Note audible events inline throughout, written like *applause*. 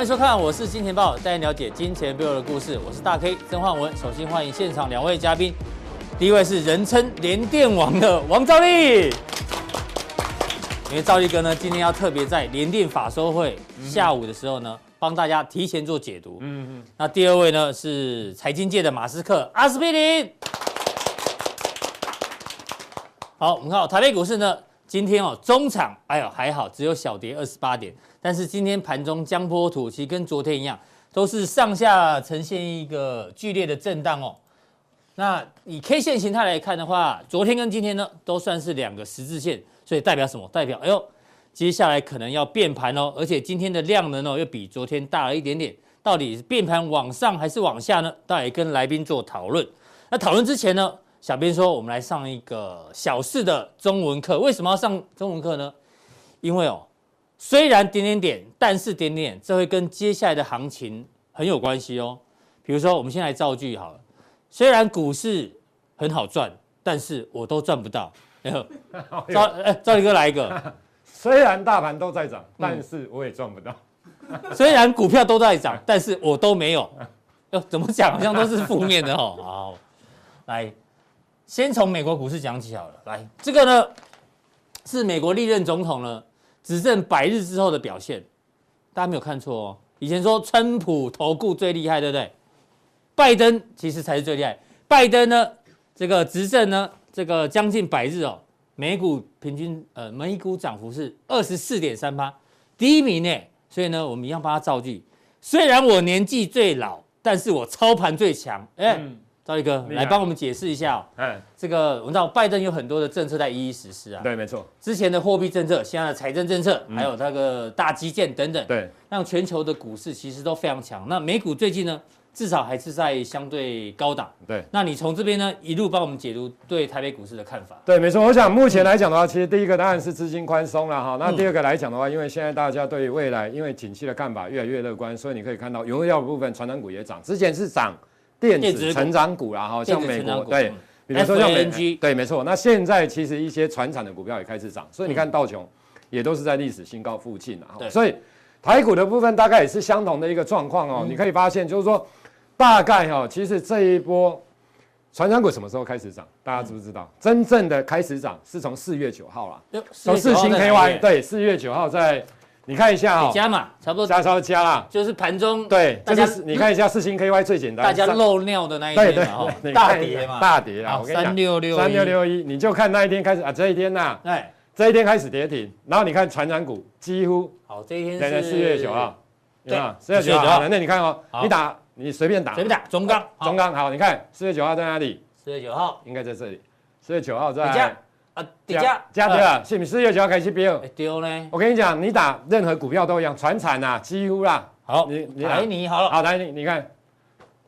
欢迎收看，我是金钱爆，带你了解金钱背后的故事。我是大 K 曾焕文。首先欢迎现场两位嘉宾，第一位是人称连电王的王兆立。因为兆立哥呢，今天要特别在联电法收会下午的时候呢，帮大家提前做解读。嗯嗯。那第二位呢是财经界的马斯克阿斯匹林。好，我们看台北股市呢，今天哦中场，哎呦还好，只有小跌二十八点。但是今天盘中江波土其实跟昨天一样，都是上下呈现一个剧烈的震荡哦。那以 K 线形态来看的话，昨天跟今天呢都算是两个十字线，所以代表什么？代表哎呦，接下来可能要变盘哦。而且今天的量能哦又比昨天大了一点点，到底是变盘往上还是往下呢？大家也跟来宾做讨论。那讨论之前呢？小编说：“我们来上一个小四的中文课。为什么要上中文课呢？因为哦，虽然点点点，但是点点点，这会跟接下来的行情很有关系哦。比如说，我们先来造句好了。虽然股市很好赚，但是我都赚不到。*laughs* 哎呦，兆哎，赵立哥来一个。虽然大盘都在涨，但是我也赚不到。*laughs* 虽然股票都在涨，但是我都没有。哟，怎么讲？好像都是负面的哦。好，来。”先从美国股市讲起好了，来，这个呢是美国历任总统呢执政百日之后的表现，大家没有看错哦。以前说川普投顾最厉害，对不对？拜登其实才是最厉害。拜登呢，这个执政呢，这个将近百日哦，美股平均呃每股涨幅是二十四点三八，第一名呢。所以呢，我们一样帮他造句。虽然我年纪最老，但是我操盘最强。哎。兆立哥，来帮我们解释一下哦。嗯，这个我们知道拜登有很多的政策在一一实施啊。对，没错。之前的货币政策，现在的财政政策，还有那个大基建等等，对，让全球的股市其实都非常强。那美股最近呢，至少还是在相对高档。对，那你从这边呢一路帮我们解读对台北股市的看法。对，没错。我想目前来讲的话，其实第一个当然是资金宽松了哈。那第二个来讲的话，因为现在大家对未来因为景气的看法越来越乐观，所以你可以看到原料部分传产股也涨，之前是涨。电子成长股啦，哈，像美国对，比如说像美对，没错。那现在其实一些传产的股票也开始涨，所以你看道琼也都是在历史新高附近啊。所以台股的部分大概也是相同的一个状况哦。你可以发现，就是说大概哈，其实这一波传产股什么时候开始涨？大家知不知道？真正的开始涨是从四月九号啦，从四星 KY 对，四月九号在。你看一下哦，加嘛，差不多。加稍加啦，就是盘中对，就是你看一下四星 KY 最简单，大家漏尿的那一天嘛，*laughs* 大跌嘛，大跌啊，三六六三六六一，你就看那一天开始啊，这一天呐，哎，这一天开始跌停，然后你看传染股几乎好，这一天是四月九号，对吧？四月九号，那你看哦，你打你随便打，随便打中钢，中钢好，你看四月九号在哪里？四月九号。应该在这里，四月九号在。啊，加加对了，是不是四月九号开始飙？丢呢？我跟你讲，你打任何股票都一样，传产呐，几乎啦。好，你你台泥好了，好台泥，你看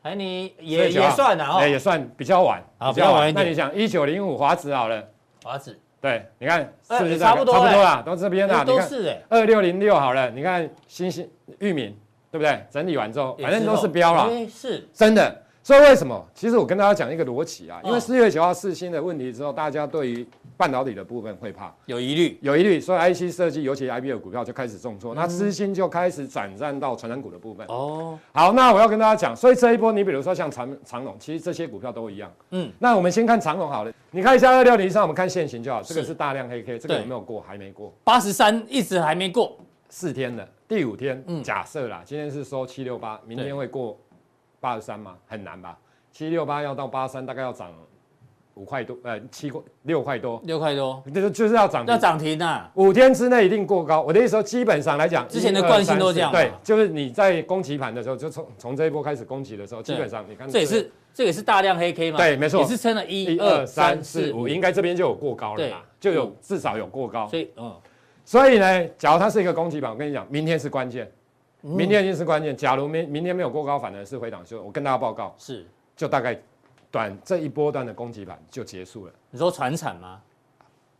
台泥也也算啊，哎，也算比较晚，比较晚。那你想一九零五华子好了，华子对，你看是不是差不多？差不多啦，都这边啦。都是哎，二六零六好了，你看新兴裕民对不对？整理完之后，反正都是标了，是真的。所以为什么？其实我跟大家讲一个逻辑啊，因为四月九号四星的问题之后，大家对于半导体的部分会怕，有疑虑，有疑虑，所以 IC 设计，尤其 IB 的股票就开始重挫，嗯、那资金就开始转战到传染股的部分。哦，好，那我要跟大家讲，所以这一波，你比如说像长长荣，其实这些股票都一样。嗯，那我们先看长隆好了，你看一下二六零三，我们看现行就好，这个是大量黑 K，这个有没有过？还没过，八十三一直还没过，四天了，第五天，嗯，假设啦，今天是收七六八，明天会过八十三吗？很难吧？七六八要到八三，大概要涨。五块多，呃，七块六块多，六块多，就是就是要涨，要涨停啊！五天之内一定过高。我的意思说，基本上来讲，之前的惯性都这样。对，就是你在攻击盘的时候，就从从这一波开始攻击的时候，基本上你看，这也是这也是大量黑 K 嘛？对，没错，也是撑了一二三四五，应该这边就有过高了嘛？就有至少有过高。所以，嗯，所以呢，假如它是一个攻击盘，我跟你讲，明天是关键，明天一定是关键。假如明明天没有过高，反而是回档修，我跟大家报告，是就大概。短这一波段的攻击盘就结束了。你说传产吗？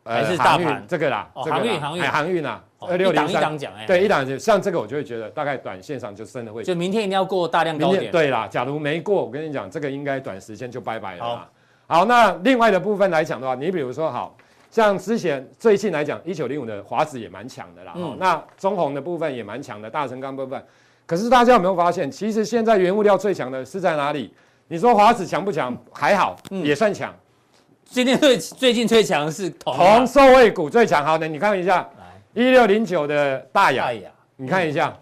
还是大盘这个啦？航运航运航运啊！二六零三讲哎，对，一档就像这个，我就会觉得大概短线上就真的会。就明天一定要过大量高点。对啦，假如没过，我跟你讲，这个应该短时间就拜拜了。好，好，那另外的部分来讲的话，你比如说，好像之前最近来讲，一九零五的华子也蛮强的啦。嗯。那中红的部分也蛮强的，大成钢部分。可是大家有没有发现，其实现在原物料最强的是在哪里？你说华子强不强？还好，嗯、也算强。今天最最近最强的是铜、啊，铜受惠股最强。好的，你看一下，一六零九的大亚，大雅你看一下，嗯、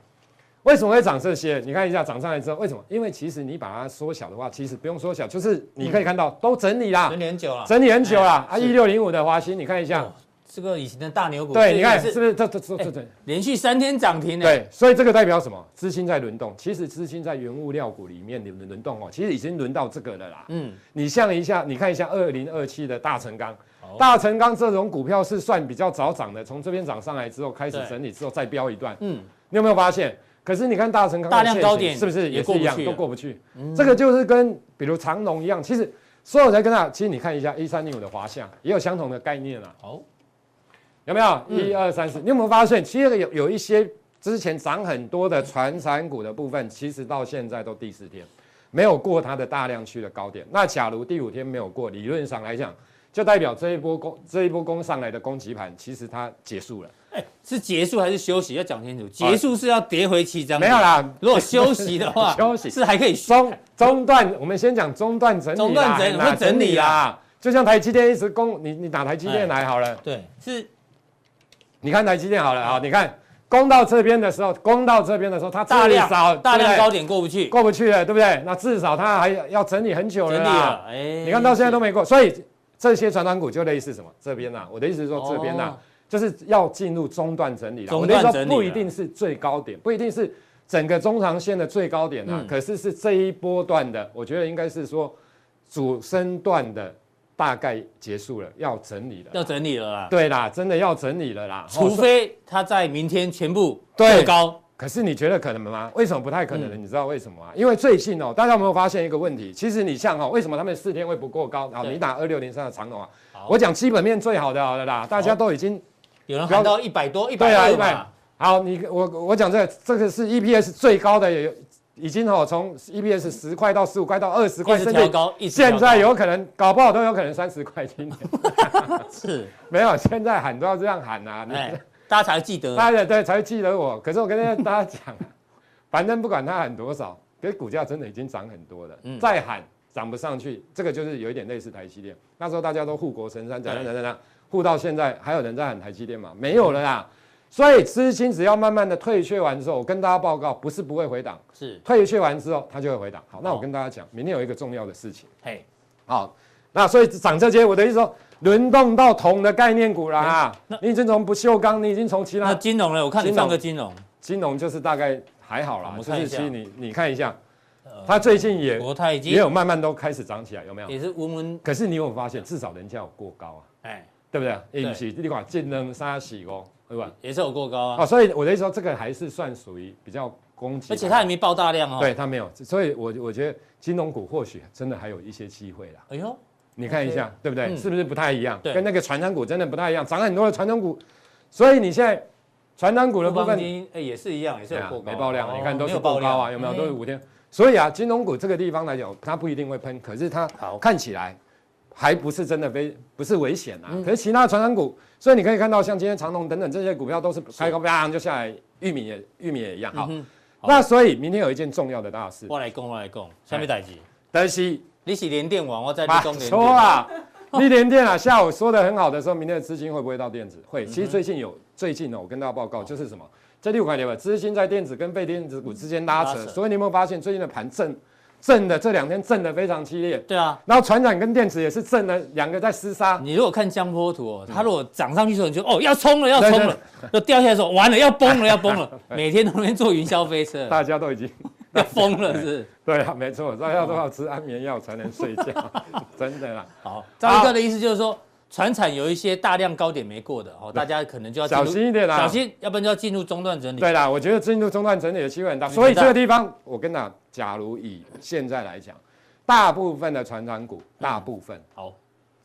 为什么会涨这些？你看一下涨上来之后，为什么？因为其实你把它缩小的话，其实不用缩小，就是你可以看到、嗯、都整理啦，整理很久了，整理很久了。啊，一六零五的华兴，你看一下。哦这个以前的大牛股，对，你看是不是这这这这这连续三天涨停呢？对，所以这个代表什么？资金在轮动。其实资金在原物料股里面的轮动哦，其实已经轮到这个了啦。嗯，你像一下，你看一下二零二七的大成钢，大成钢这种股票是算比较早涨的，从这边涨上来之后开始整理之后再飙一段。嗯，你有没有发现？可是你看大成钢大量高点是不是也是一样都过不去？这个就是跟比如长龙一样，其实所有人跟他，其实你看一下一三零五的华夏也有相同的概念啊。好。有没有一二三四？你有没有发现，其实有有一些之前涨很多的传产股的部分，其实到现在都第四天没有过它的大量区的高点。那假如第五天没有过，理论上来讲，就代表这一波攻这一波攻上来的攻击盘，其实它结束了。哎，*laughs* 是结束还是休息？要讲清楚。结束是要跌回七张。没有啦，如果休息的话，*laughs* 休息是还可以中中段。我们先讲中段整理。中段整理会整理啦。就像台积电一直攻，你你打台积电来好了。对，是。你看台积电好了啊，你看攻到这边的时候，攻到这边的时候，它大量少大量高点过不去，过不去了，对不对？那至少它还要整理很久了啦。哎，你看到现在都没过，所以这些传产股就类似什么？这边呐，我的意思是说这边呐，就是要进入中段整理了。我的意思说不一定是最高点，不一定是整个中长线的最高点啊，可是是这一波段的，我觉得应该是说主升段的。大概结束了，要整理了，要整理了啦。对啦，真的要整理了啦。除非它在明天全部过高，可是你觉得可能吗？为什么不太可能你知道为什么吗？因为最近哦，大家有没有发现一个问题？其实你像哦，为什么他们四天会不过高？然后你打二六零三的长龙啊，我讲基本面最好的好了啦，大家都已经有人喊到一百多，一百对啊，一百。好，你我我讲这个，这个是 EPS 最高的也有。已经哦，从 EPS 十块到十五块到二十块，甚至高现在有可能搞不好都有可能三十块。今 *laughs* 年是 *laughs* 没有，现在喊都要这样喊啊！哎，大家才会记得，大家对才会记得我。可是我跟大家讲，反正不管他喊多少，可是股价真的已经涨很多了。再喊涨不上去，这个就是有一点类似台积电。那时候大家都护国神山，怎样怎样怎样，护到现在还有人在喊台积电吗？没有了啦。所以资金只要慢慢的退却完之后，我跟大家报告，不是不会回档，是退却完之后它就会回档。好，那我跟大家讲，明天有一个重要的事情。嘿，好，那所以涨这些，我的意思说，轮动到铜的概念股了啊。你已经从不锈钢，你已经从其他金融了。我看你上个金融，金融就是大概还好啦。就是其实你你看一下，它最近也也有慢慢都开始涨起来，有没有？也是温温。可是你有没有发现，至少人家有过高啊？哎，对不对？引起这块金能沙洗哦。对吧？也是有过高啊。哦，所以我的意思说，这个还是算属于比较攻击，而且它也没爆大量哦。对，它没有，所以我我觉得金融股或许真的还有一些机会啦。哎呦，你看一下，对不对？是不是不太一样？跟那个传统股真的不太一样，涨很多的传统股。所以你现在传产股的部分，哎，也是一样，也是有过高，没爆量。你看都是过高啊，有没有？都是五天。所以啊，金融股这个地方来讲，它不一定会喷，可是它看起来。还不是真的非不是危险啊，嗯、可是其他传染股，所以你可以看到像今天长隆等等这些股票都是开高啪就下来，玉米也玉米也一样。好，嗯、好。那所以明天有一件重要的大事，我来讲我来讲，下面代志，但是你是连电网，我在讲联电。*laughs* 说啊，你联电啊，下午说的很好的时候，明天的资金会不会到电子？会。其实最近有最近呢，我跟大家报告就是什么，这六块钱吧，资金在电子跟被电子股之间拉扯。所以你有没有发现最近的盘正？震的这两天震的非常激烈，对啊，然后船长跟电池也是震的，两个在厮杀。你如果看江波图哦，它如果涨上去的时候，你就哦要冲了要冲了，就掉下来的时候完了要崩了要崩了，*laughs* 每天都能坐云霄飞车，大家都已经要疯了是。对啊，没错，大家都要吃安眠药才能睡觉，*laughs* 真的啦。好，张一哥的意思就是说。船产有一些大量高点没过的哦，大家可能就要小心一点啦，小心，要不然就要进入中段整理。对啦，我觉得进入中段整理的机会很大，所以这个地方我跟你讲，假如以现在来讲，大部分的传产股，大部分好。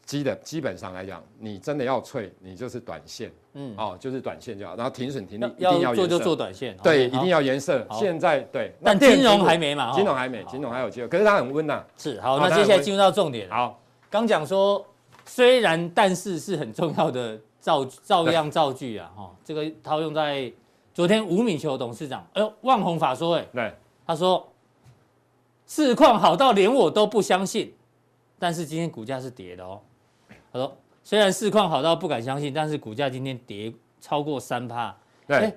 基的基本上来讲，你真的要脆，你就是短线，嗯，哦，就是短线就好，然后停损停利一定要做就做短线，对，一定要颜色。现在对，但金融还没嘛，金融还没，金融还有机会，可是它很温呐。是好，那接下来进入到重点。好，刚讲说。虽然，但是是很重要的造造样造句啊，哈，这个套用在昨天吴敏球董事长，哎呦，旺宏法说，哎，对，他说市况好到连我都不相信，但是今天股价是跌的哦。他说虽然市况好到不敢相信，但是股价今天跌超过三趴。对，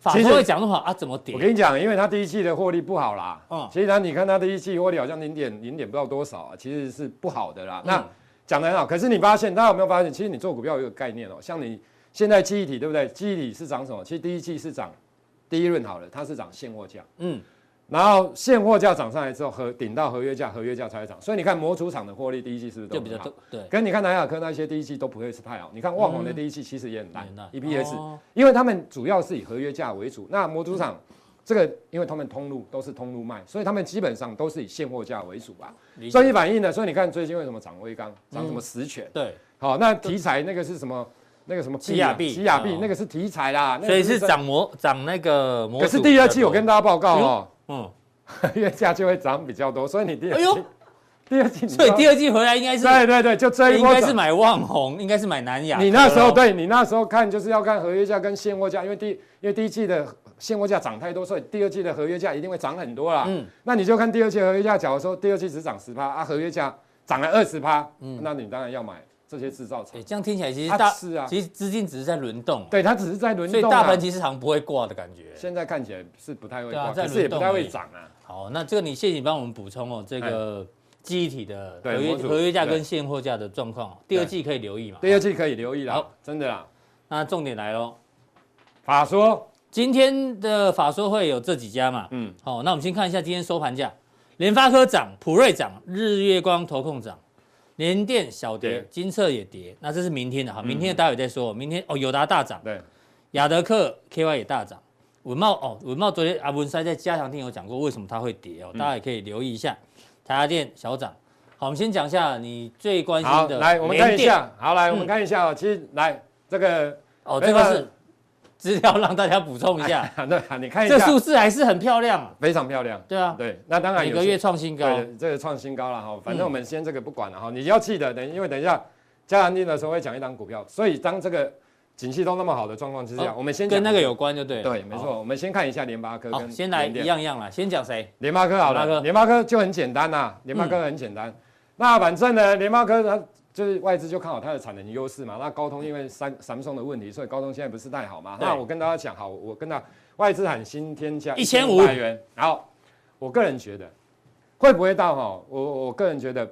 法国会讲的话啊，怎么跌？我跟你讲，因为他第一季的获利不好啦。嗯，其实他你看他第一季获利好像零点零点不知道多少啊，其实是不好的啦。嗯、那讲的很好，可是你发现大家有没有发现？其实你做股票有一个概念哦，像你。现在记忆体对不对？记忆体是涨什么？其实第一季是涨第一轮好了，它是涨现货价。嗯，然后现货价涨上来之后，合顶到合约价，合约价才会涨。所以你看模组厂的获利第一季是不是都比较多？对。跟你看南亚科那些第一季都不会是太好。你看旺宏的第一季其实也很烂，EPS，、哦、因为他们主要是以合约价为主。那模组厂这个，因为他们通路都是通路卖，所以他们基本上都是以现货价为主吧。所以反映呢，所以你看最近为什么涨威刚，涨什么十銓、嗯？对。好，那题材那个是什么？那个什么奇亚币，奇亚币那个是题材啦，所以是涨模涨那个模。可是第二季我跟大家报告哦，嗯，*laughs* 月价就会涨比较多，所以你第二季，*laughs* 第二季，所以第二季回来应该是对对对，就这一波应该是买旺宏，应该是买南亚。你那时候对你那时候看就是要看合约价跟现货价，因为第因为第一季的现货价涨太多，所以第二季的合约价一定会涨很多啦。嗯，那你就看第二季合约价，假如说第二季只涨十趴啊，合约价涨了二十趴，嗯，那你当然要买。这些制造厂，这样听起来其实大是啊，其实资金只是在轮动，对，它只是在轮动，所以大盘其实好像不会挂的感觉。现在看起来是不太会挂，可是也不太会涨啊。好，那这个你谢谢你帮我们补充哦，这个记忆体的合约合约价跟现货价的状况，第二季可以留意嘛？第二季可以留意了，好，真的啦。那重点来喽，法说。今天的法说会有这几家嘛？嗯，好，那我们先看一下今天收盘价，联发科涨，普瑞涨，日月光投控涨。联电小跌，金策也跌，那这是明天的哈，明天的待会再说。明天哦，友达大涨，对，亚德克 KY 也大涨，文茂哦，文茂昨天啊文塞在加强听有讲过为什么它会跌哦，大家也可以留意一下。台积电小涨，好，我们先讲一下你最关心的，来我们看一下，好来我们看一下哦，其实来这个哦这个是。资料让大家补充一下，*laughs* 对，你看一下，这数字还是很漂亮，非常漂亮。对啊，对，那当然每个月创新高，对，这个创新高了哈。反正我们先这个不管了哈，你要记得等，因为等一下加强錠的时候会讲一档股票，所以当这个景气都那么好的状况之下，我们先跟那个有关就对。对，没错，我们先看一下联发科跟先来一样一样了，先讲谁？联发科好了，联发科就很简单呐，联发科很简单。那反正呢，联发科它。就是外资就看好它的产能优势嘛，那高通因为三三送的问题，所以高通现在不是太好嘛。那我跟大家讲，好，我跟他外资喊新天价一千五百元，然后我个人觉得会不会到哈？我我个人觉得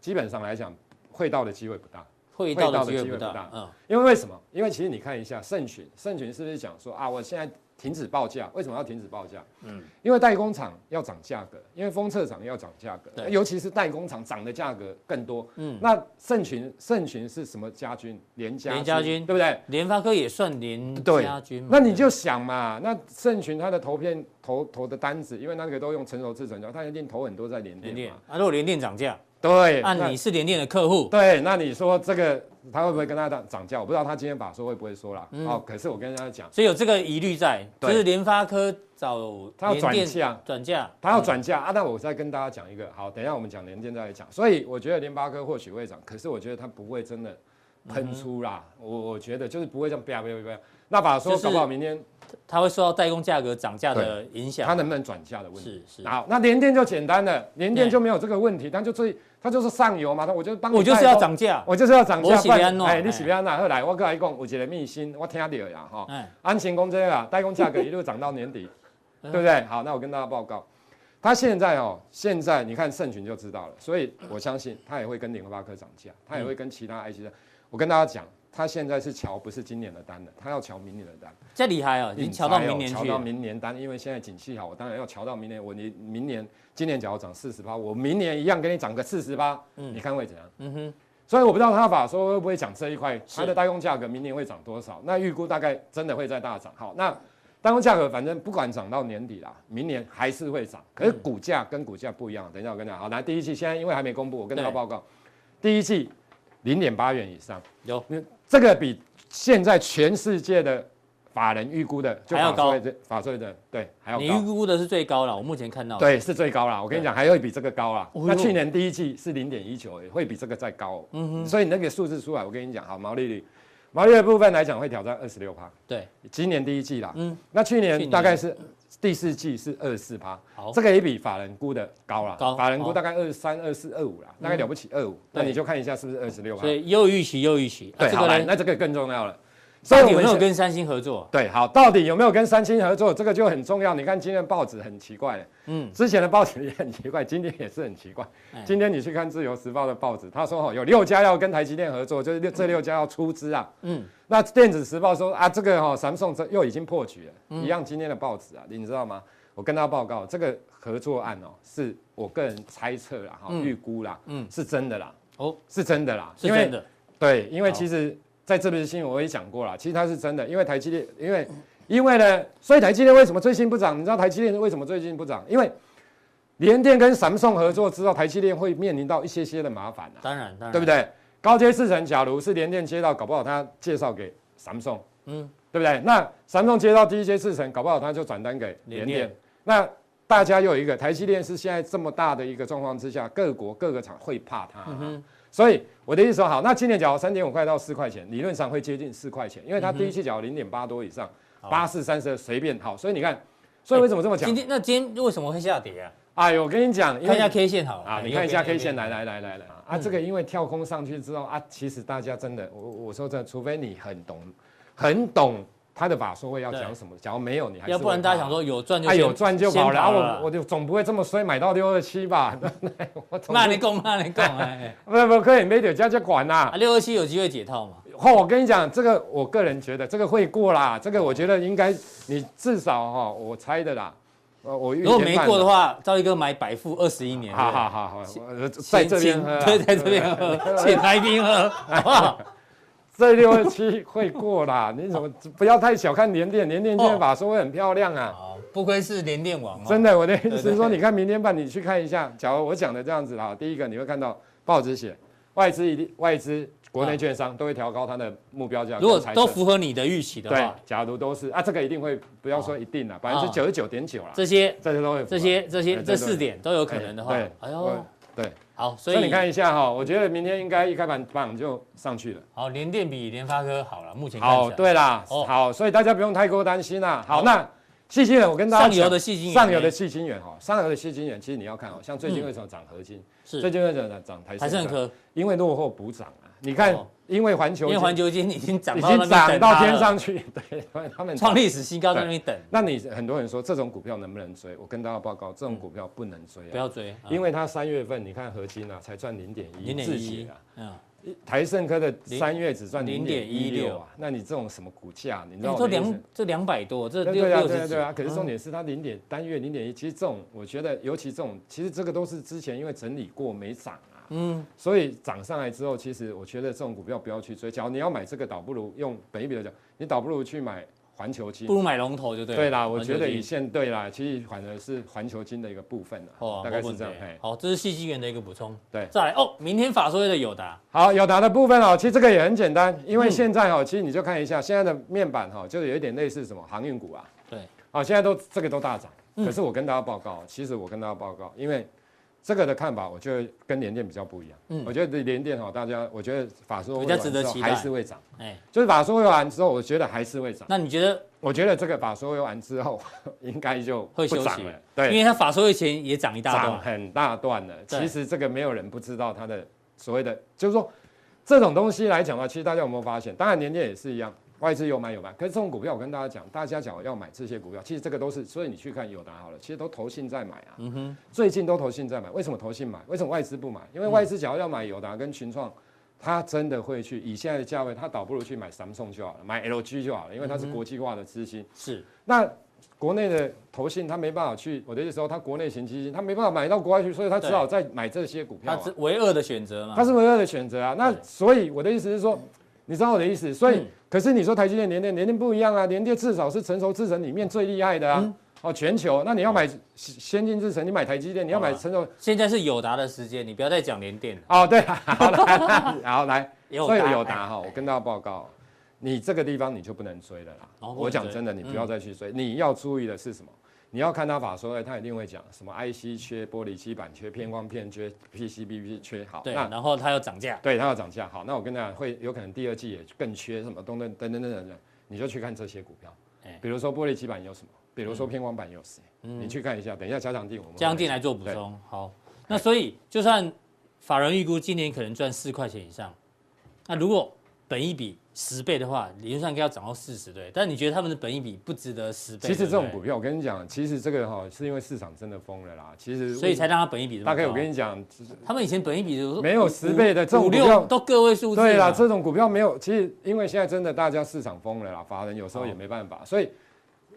基本上来讲会到的机会不大，会到的机会不大。嗯，因为为什么？因为其实你看一下盛群，盛群是不是讲说啊，我现在。停止报价，为什么要停止报价？嗯，因为代工厂要涨价格，因为封测厂要涨价格，尤其是代工厂涨的价格更多。嗯，那盛群盛群是什么家军？联家联家军，对不对？联发科也算联家军。那你就想嘛，那盛群它的投片投投的单子，因为那个都用成熟制程，它一定投很多在联电嘛。啊，如果联电涨价，对，那你是联电的客户，对，那你说这个。他会不会跟他涨涨价？我不知道他今天把说会不会说了。嗯、哦，可是我跟大家讲，所以有这个疑虑在，就是联发科找他要转价，转价，他要转价啊！那我再跟大家讲一个，好，等一下我们讲联电再来讲。所以我觉得联发科或许会涨，可是我觉得他不会真的喷出啦。嗯、我我觉得就是不会这样啪啪啪啪。那把说搞不好明天它会受到代工价格涨价的影响，它能不能转价的问题。是是。好，那联电就简单了，联电就没有这个问题，但就最。它就是上游嘛，我就帮你。我就是要涨价，我就是要涨价。哎，你喜不要拿后来，我跟你讲，有一个秘辛，我听到呀哈。安晴公这个代工价格一路涨到年底，*laughs* 对不对？好，那我跟大家报告，它现在哦，现在你看盛群就知道了，所以我相信它也会跟联发科涨价，它也会跟其他 IC 的。我跟大家讲。他现在是瞧不是今年的单了，他要瞧明年的单。这厉害哦！已经乔到明年去。乔到明年单，因为现在景气好，我当然要瞧到明年。我你明年今年只要涨四十八，我明年一样给你涨个四十趴。嗯，你看会怎样？嗯哼。所以我不知道他法说会不会讲这一块，它的代工价格明年会涨多少？那预估大概真的会再大涨。好，那代工价格反正不管涨到年底啦，明年还是会涨。可是股价跟股价不一样。等一下我跟你讲。好，来第一季现在因为还没公布，我跟大家报告，第一季零点八元以上有，这个比。现在全世界的法人预估的就法说会法税的对，还要高。你预估的是最高了，我目前看到对是最高了。我跟你讲，还会比这个高了。那去年第一季是零点一九，会比这个再高。嗯哼。所以你那个数字出来，我跟你讲，好毛利率，毛利率的部分来讲会挑战二十六趴。对，今年第一季啦。嗯，那去年大概是第四季是二十四趴。好，这个也比法人估的高了。高，法人估大概二十三、二四、二五啦，大概了不起二五。那你就看一下是不是二十六趴。所以又预期，优于预期。对，好来，那这个更重要了。所以有没有跟三星合作？对，好，到底有没有跟三星合作？这个就很重要。你看今天报纸很奇怪，嗯，之前的报纸也很奇怪，今天也是很奇怪。今天你去看《自由时报》的报纸，他说哈有六家要跟台积电合作，就是六这六家要出资啊。嗯，那《电子时报》说啊，这个哈三宋这又已经破局了。一样今天的报纸啊，你知道吗？我跟他报告，这个合作案哦，是我个人猜测啦，哈，预估啦，嗯，是真的啦。哦，是真的啦，是真的。对，因为其实。在这边的新闻我也讲过了，其实它是真的，因为台积电，因为因为呢，所以台积电为什么最近不涨？你知道台积电为什么最近不涨？因为联电跟 Samsung 合作之后，台积电会面临到一些些的麻烦、啊、当然，当然，对不对？高阶制程，假如是联电接到，搞不好他介绍给 Samsung，嗯，对不对？那 Samsung 接到低阶制程，搞不好他就转单给联电。那大家又有一个台积电是现在这么大的一个状况之下，各国各个厂会怕它、啊。嗯哼所以我的意思说，好，那今年假如三点五块到四块钱，理论上会接近四块钱，因为它第一期假如零点八多以上，八四三十随便好。所以你看，所以为什么这么讲？今天那今天为什么会下跌啊？哎呦，我跟你讲，看一下 K 线好啊，你看一下 K 线，来来来来来啊，这个因为跳空上去之后啊，其实大家真的，我我说这，除非你很懂，很懂。他的法说会要讲什么？假如没有，你还要不然大家想说有赚就有赚就好了。然后我我就总不会这么衰买到六二七吧？*laughs* 那你讲，那你讲，*laughs* 不不可以，没得加加管呐。六二七有机会解套吗？哦，我跟你讲，这个我个人觉得这个会过啦。这个我觉得应该你至少哈，我猜的啦。我如果没过的话，赵一哥买百富二十一年。好好好好，在这边喝，对，在这边喝，请来宾喝。这六二七会过啦，*laughs* 你怎么不要太小看联电？联电今天法说会很漂亮啊，哦、不愧是联电王、哦。真的，我的意思是说，你看明天半，你去看一下。假如我讲的这样子哈，第一个你会看到报纸写外资一定外资国内券商都会调高它的目标价。如果都符合你的预期的话，对，假如都是啊，这个一定会不要说一定了，百分之九十九点九了。这些这些都会，这些这些这四点都有可能的话，对，哎呦。对，好，所以，你看一下哈，我觉得明天应该一开盘棒就上去了。好，联电比联发科好了，目前。好，对啦，哦、好，所以大家不用太过担心啦。好，那细晶元，我跟大家讲，上游的细晶圆，上游的细晶元哈，上游的细晶元，其实你要看哦，像最近为什么涨合金？是、嗯，最近为什么涨台台盛科？因为落后补涨啊。你看。哦。因为环球，因为环球金已经涨，已经涨到天上去，对，*laughs* 他们创历史新高在那边等。那你很多人说这种股票能不能追？我跟大家报告，这种股票不能追啊，不要追，因为它三月份你看合金啊，才赚零点一，零点一啊，台盛科的三月只赚零点一六。啊，那你这种什么股价？你知道这两这两百多，这对啊对啊对啊，可是重点是它零点单月零点一，其实这种我觉得尤其这种，其实这个都是之前因为整理过没涨。嗯，所以涨上来之后，其实我觉得这种股票不要去追。假如你要买这个，倒不如用本一比来讲，你倒不如去买环球金，不如买龙头就对。对啦，我觉得以现对啦，其实反而是环球金的一个部分啦，哦，大概是这样。好，这是细晶圆的一个补充。对，再来哦，明天法说会的友达。好，友达的部分哦，其实这个也很简单，因为现在哦，其实你就看一下现在的面板哈，就是有一点类似什么航运股啊。对，好，现在都这个都大涨，可是我跟大家报告，其实我跟大家报告，因为。这个的看法，我觉得跟联电比较不一样。嗯，我觉得联电哈，大家我觉得法说会完之后还是会涨。哎，就是法说会完之后，我觉得还是会涨。那你觉得？我觉得这个法说会完之后，*laughs* 应该就会休息了。对，因为它法说会前也涨一大段，涨很大段了。其实这个没有人不知道它的所谓的，就是说这种东西来讲的话，其实大家有没有发现？当然联电也是一样。外资有买有卖，可是这种股票我跟大家讲，大家讲要买这些股票，其实这个都是，所以你去看友达好了，其实都投信在买啊。嗯哼，最近都投信在买，为什么投信买？为什么外资不买？因为外资假如要买友达跟群创，他真的会去以现在的价位，他倒不如去买 Samsung 就好了，买 LG 就好了，因为它是国际化的资金。是，那国内的投信他没办法去，我的意思说他国内型基金他没办法买到国外去，所以他只好再买这些股票。他是唯二的选择嘛？他是唯二的选择啊。那所以我的意思是说。你知道我的意思，所以、嗯、可是你说台积电、联电、联电不一样啊，联电至少是成熟制程里面最厉害的啊，嗯、哦，全球。那你要买先进制程，你买台积电，你要买成熟。现在是友达的时间，你不要再讲联电了。哦，对，好来，好来，所以友达哈，我跟大家报告，你这个地方你就不能追了啦。哦、我讲真的，你不要再去追，嗯、你要注意的是什么？你要看他法说，他一定会讲什么 IC 缺、玻璃基板缺、偏光片缺、PCB 缺。好，对，那然后它要涨价，对，它要涨价。好，那我跟大家会有可能第二季也更缺什么东等等等等等，你就去看这些股票。比如说玻璃基板有什么？比如说偏光板有谁？嗯、你去看一下。等一下加强地我们加强錠来做补充。好，那所以就算法人预估今年可能赚四块钱以上，那如果本一比十倍的话，理论上应该要涨到四十对。但你觉得他们的本一比不值得十倍？其实这种股票，我跟你讲，其实这个哈是因为市场真的疯了啦。其实所以才让它本益比。大概我跟你讲，他们以前本益比没有十倍的这种股票都个位数字。对啦，这种股票没有。其实因为现在真的大家市场疯了啦，法人有时候也没办法，所以。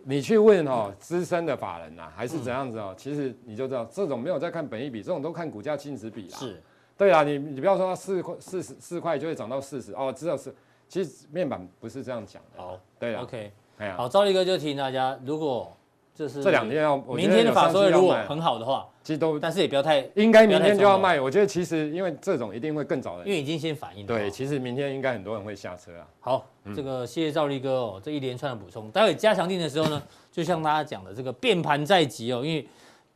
你去问哦，资深的法人呐、啊，还是怎样子哦？其实你就知道，这种没有在看本益比，这种都看股价净值比啦。是，对啊，你你不要说它四块四十四块就会涨到四十哦，知道是，其实面板不是这样讲的。好，对啊，OK，哎呀，好，赵立哥就提醒大家，如果就是这两天要，明天的法说如果很好的话。其实都，但是也不要太，应该明天就要卖。我觉得其实因为这种一定会更早的，因为已经先反应了。对，其实明天应该很多人会下车啊。好，这个谢谢赵立哥哦，这一连串的补充。待会加强定的时候呢，*laughs* 就像大家讲的这个变盘在即哦，因为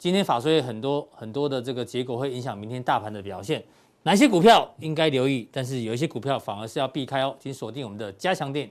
今天法说很多很多的这个结果会影响明天大盘的表现，哪些股票应该留意，但是有一些股票反而是要避开哦，请锁定我们的加强店。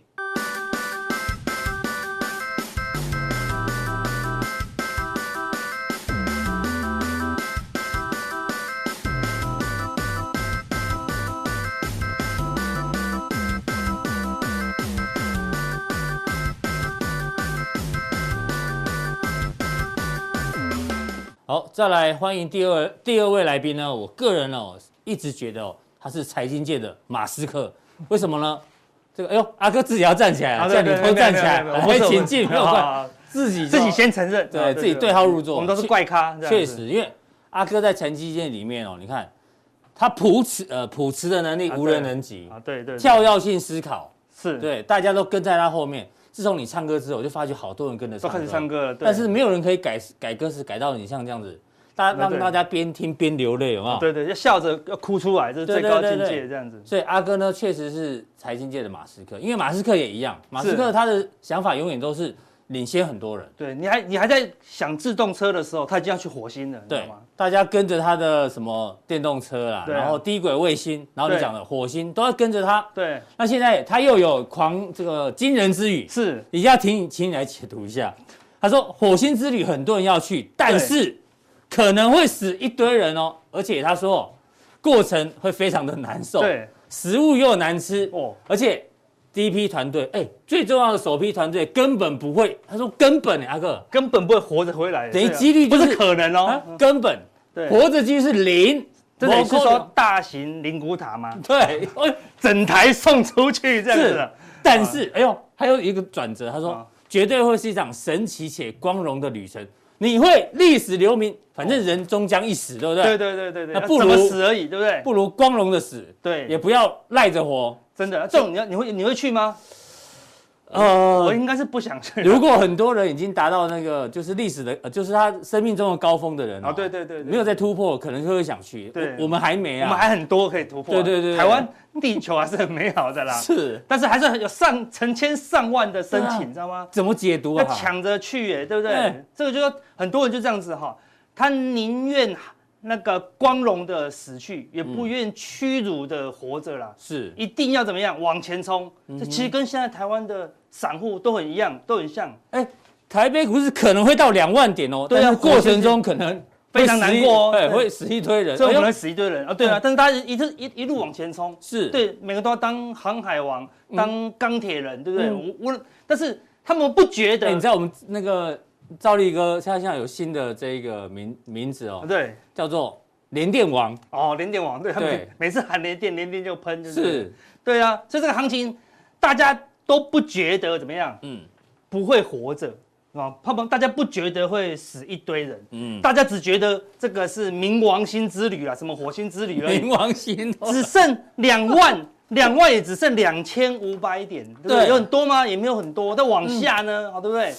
再来欢迎第二第二位来宾呢。我个人哦，一直觉得哦，他是财经界的马斯克。为什么呢？这个，哎呦，阿哥自己要站起来，叫你都站起来，我们请进，没有关自己自己先承认，对自己对号入座。我们都是怪咖，确实，因为阿哥在财经界里面哦，你看他普持呃普持的能力无人能及啊，对对，跳跃性思考是对，大家都跟在他后面。自从你唱歌之后，我就发觉好多人跟着唱歌，都开始唱歌了。但是没有人可以改改歌词改到你像这样子，大家让大家边听边流泪，有没有？对对，要笑着要哭出来，这是最高境界，这样子。所以阿哥呢，确实是财经界的马斯克，因为马斯克也一样，马斯克他的想法永远都是。领先很多人，对，你还你还在想自动车的时候，他已经要去火星了，对吗？大家跟着他的什么电动车啦，然后低轨卫星，然后你讲的火星都要跟着他。对，那现在他又有狂这个惊人之语，是，一下请你请你来解读一下。他说火星之旅很多人要去，但是可能会死一堆人哦，而且他说过程会非常的难受，对，食物又难吃哦，而且。第一批团队，哎，最重要的首批团队根本不会，他说根本，阿哥。根本不会活着回来，等于几率就是不是可能哦，根本，对，活着几率是零，这等于是说大型灵骨塔吗？对，整台送出去这样子，但是，哎呦，还有一个转折，他说绝对会是一场神奇且光荣的旅程，你会历史留名，反正人终将一死，对不对？对对对对对，那不如死而已，对不对？不如光荣的死，对，也不要赖着活。真的，这种你要你会你会去吗？呃，我应该是不想去。如果很多人已经达到那个就是历史的，就是他生命中的高峰的人啊，对对对，没有在突破，可能就会想去。对，我们还没啊，我们还很多可以突破。对对对，台湾地球还是很美好的啦。*laughs* 是，但是还是有上成千上万的申请，知道吗？怎么解读啊？要抢着去耶，对不对？这个就说很多人就这样子哈，他宁愿。那个光荣的死去，也不愿屈辱的活着啦。是，一定要怎么样往前冲？这其实跟现在台湾的散户都很一样，都很像。哎，台北股市可能会到两万点哦，对啊，过程中可能非常难过哦，对，会死一堆人，可能死一堆人啊，对啊。但是大家一直一一路往前冲，是对，每个都要当航海王，当钢铁人，对不对？我我，但是他们不觉得。你知道我们那个。兆立哥，现在现在有新的这一个名名字哦，对，叫做联电王哦，联电王，对，他们每次喊联电，联电就喷，就是，是，对啊，所以这个行情大家都不觉得怎么样，嗯，不会活着啊，他们大家不觉得会死一堆人，嗯，大家只觉得这个是冥王星之旅啊，什么火星之旅，冥王星只剩两万，*laughs* 两万也只剩两千五百点，对不对？有很多吗？也没有很多，但往下呢，好，对不对？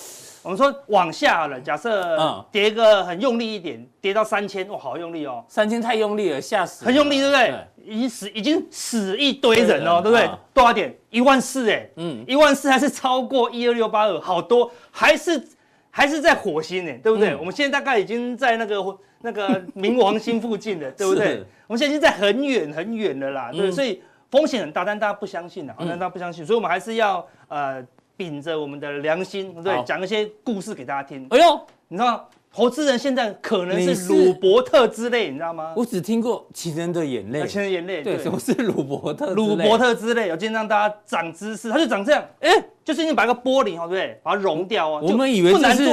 我们说往下好了，假设跌个很用力一点，跌到三千，哇，好用力哦！三千太用力了，吓死！很用力，对不对？已经死，已经死一堆人哦，对不对？多少点？一万四，哎，嗯，一万四还是超过一二六八二，好多，还是还是在火星呢，对不对？嗯、我们现在大概已经在那个那个冥王星附近了，*laughs* 对不对？我们现在已经在很远很远了啦，对，嗯、所以风险很大，但大家不相信啊，但大家不相信，所以我们还是要呃秉着我们的良心，对，讲一些故事给大家听。哎呦，你知道投资人现在可能是鲁伯特之泪，你知道吗？我只听过情人的眼泪，情人眼泪。对，什么是鲁伯特？鲁伯特之泪，我今天让大家长知识，它就长这样。哎，就是你把个玻璃，对不对？把它融掉啊。我们以为这是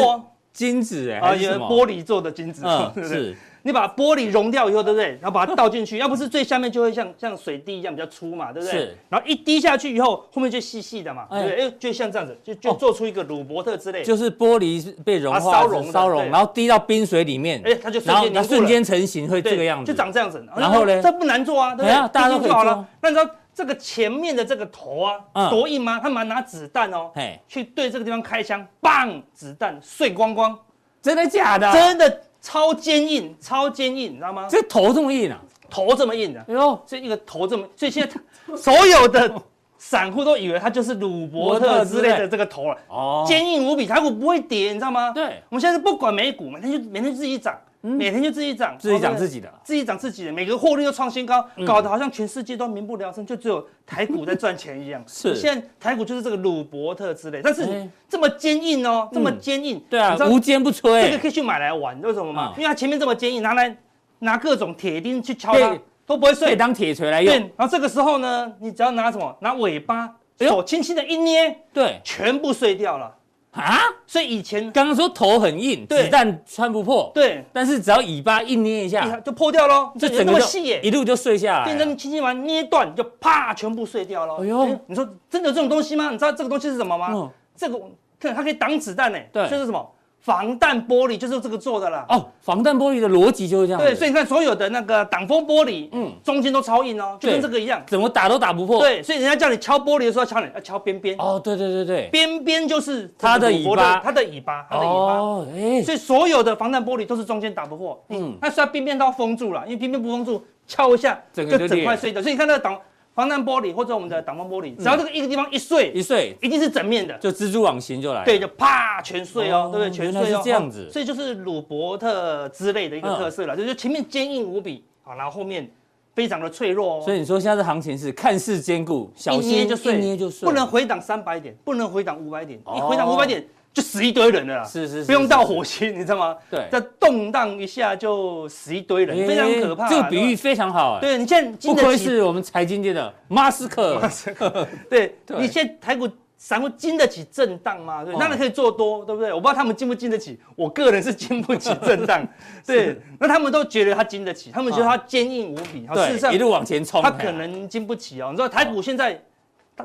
金子，哎，啊，有玻璃做的金子，*laughs* 是。你把玻璃融掉以后，对不对？然后把它倒进去，要不是最下面就会像像水滴一样比较粗嘛，对不对？是。然后一滴下去以后，后面就细细的嘛，对不对？哎，就像这样子，就就做出一个鲁伯特之泪。就是玻璃被融化、烧融、烧融，然后滴到冰水里面，哎，它就瞬间它，瞬间成型，会这个样子，就长这样子。然后呢？这不难做啊，对不对？大家都做好了。那你知道这个前面的这个头啊，多硬吗？他们拿子弹哦，去对这个地方开枪，棒，子弹碎光光。真的假的？真的。超坚硬，超坚硬，你知道吗？这头这么硬啊，头这么硬的，哎呦，这一个头这么，所以现在 *laughs* 所有的散户都以为它就是鲁伯特之类的这个头了，哦，坚硬无比，台股不会跌，你知道吗？对，我们现在不管美股，每天就每天就自己涨。每天就自己涨，自己涨自己的，自己涨自己的，每个获利都创新高，搞得好像全世界都民不聊生，就只有台股在赚钱一样。是，现在台股就是这个鲁伯特之类，但是这么坚硬哦，这么坚硬，对啊，无坚不摧。这个可以去买来玩，为什么嘛？因为它前面这么坚硬，拿来拿各种铁钉去敲它都不会碎，当铁锤来用。然后这个时候呢，你只要拿什么？拿尾巴，手轻轻的一捏，对，全部碎掉了。啊，所以以前刚刚说头很硬，子弹穿不破，对，但是只要尾巴一捏一下就破掉喽，就整个细耶，一路就碎下来，变成轻轻把它捏断，就啪全部碎掉了。哎呦，你说真的有这种东西吗？你知道这个东西是什么吗？这个看它可以挡子弹呢，对，这是什么？防弹玻璃就是这个做的啦。哦，防弹玻璃的逻辑就是这样。对，所以你看所有的那个挡风玻璃，嗯，中间都超硬哦，就跟这个一样，怎么打都打不破。对，所以人家叫你敲玻璃的时候敲你，要敲边边。哦，对对对对，边边就是它的尾巴，它的尾巴，它的尾巴。哦，哎，所以所有的防弹玻璃都是中间打不破，嗯，那虽然边边都要封住了，因为边边不封住，敲一下就整块碎掉。所以你看那个挡。防弹玻璃或者我们的挡风玻璃，只要这个一个地方一碎一碎，一定是整面的，就蜘蛛网型就来，对，就啪全碎哦，对不对？全碎哦，这样子，所以就是鲁伯特之类的一个特色了，就是前面坚硬无比，好，然后后面非常的脆弱哦。所以你说现在的行情是看似坚固，小心一捏就碎，捏就碎，不能回档三百点，不能回档五百点，一回档五百点。就死一堆人了啦，是是是，不用到火星，你知道吗？对，这动荡一下就死一堆人，非常可怕。这个比喻非常好，对，你现在不愧是我们财经界的马斯克。马斯克 *laughs* 对，你现在台股散户经得起震荡吗？对，当然可以做多，对不对？我不知道他们经不经得起，我个人是经不起震荡。*laughs* 对，那他们都觉得他经得起，他们觉得他坚硬无比。事实上，一路往前冲，他可能经不起哦。你知道台股现在。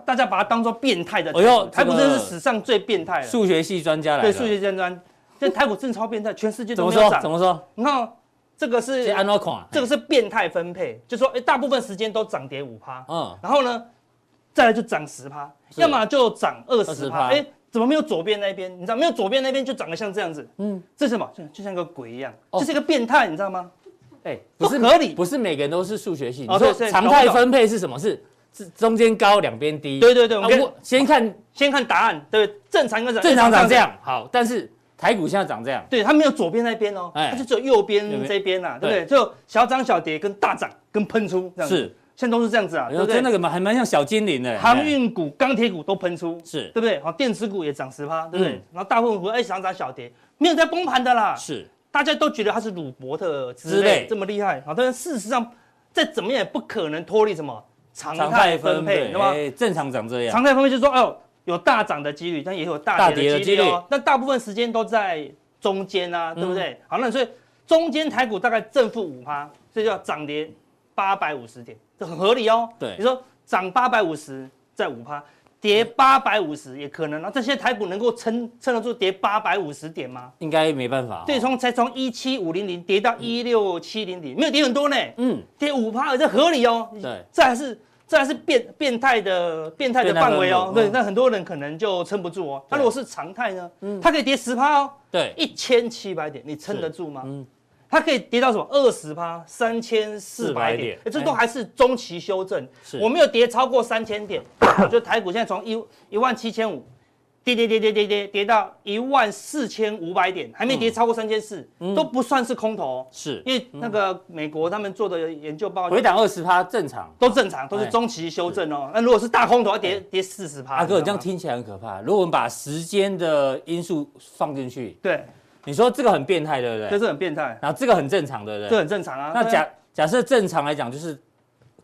大家把它当做变态的，哎呦，台股真是史上最变态了。数学系专家来，对，数学专家，这台股真超变态，全世界都没有涨。怎么说？你看，这个是这个是变态分配，就说，哎，大部分时间都涨跌五趴，嗯，然后呢，再来就涨十趴，要么就涨二十趴，哎，怎么没有左边那边？你知道，没有左边那边就长得像这样子，嗯，这是什么？就就像个鬼一样，这是一个变态，你知道吗？哎，不是合理，不是每个人都是数学系。你说常态分配是什么？是？是中间高两边低，对对对，我们先看先看答案，对，正常应该是正常长这样，好，但是台股现在长这样，对，它没有左边那边哦，它就只有右边这边呐，对。不对？就小涨小跌跟大涨跟喷出这样，是，现在都是这样子啊，对不对？那个嘛还蛮像小精灵的，航运股、钢铁股都喷出，是。对不对？好，电子股也涨十趴，对不对？然后大部分股哎小涨小跌，没有在崩盘的啦，是，大家都觉得它是鲁伯特之类这么厉害，好，但是事实上再怎么样也不可能脱离什么。常态分配，对吧？正常长这样。常态分配就是说，哦，有大涨的几率，但也有大跌的几率哦。但大部分时间都在中间啊，对不对？好，那所以中间台股大概正负五趴，所以叫涨跌八百五十点，这很合理哦。对，你说涨八百五十在五趴。跌八百五十也可能啊，这些台股能够撑撑得住跌八百五十点吗？应该没办法。对，从才从一七五零零跌到一六七零零，没有跌很多呢。嗯，跌五趴这合理哦。对，这还是这还是变变态的变态的范围哦。对，那很多人可能就撑不住哦。那如果是常态呢？嗯，它可以跌十趴哦。对，一千七百点，你撑得住吗？嗯。它可以跌到什么二十趴，三千四百点，这都还是中期修正。我没有跌超过三千点，我觉得台股现在从一一万七千五跌跌跌跌跌跌跌到一万四千五百点，还没跌超过三千四，都不算是空头。是，因为那个美国他们做的研究报告，回档二十趴正常，都正常，都是中期修正哦。那如果是大空头，要跌跌四十趴。阿哥，这样听起来很可怕。如果我们把时间的因素放进去，对，你说这个很变态，对不对？这是很变态。然后这个很正常，对不对？这很正常啊。那假假设正常来讲，就是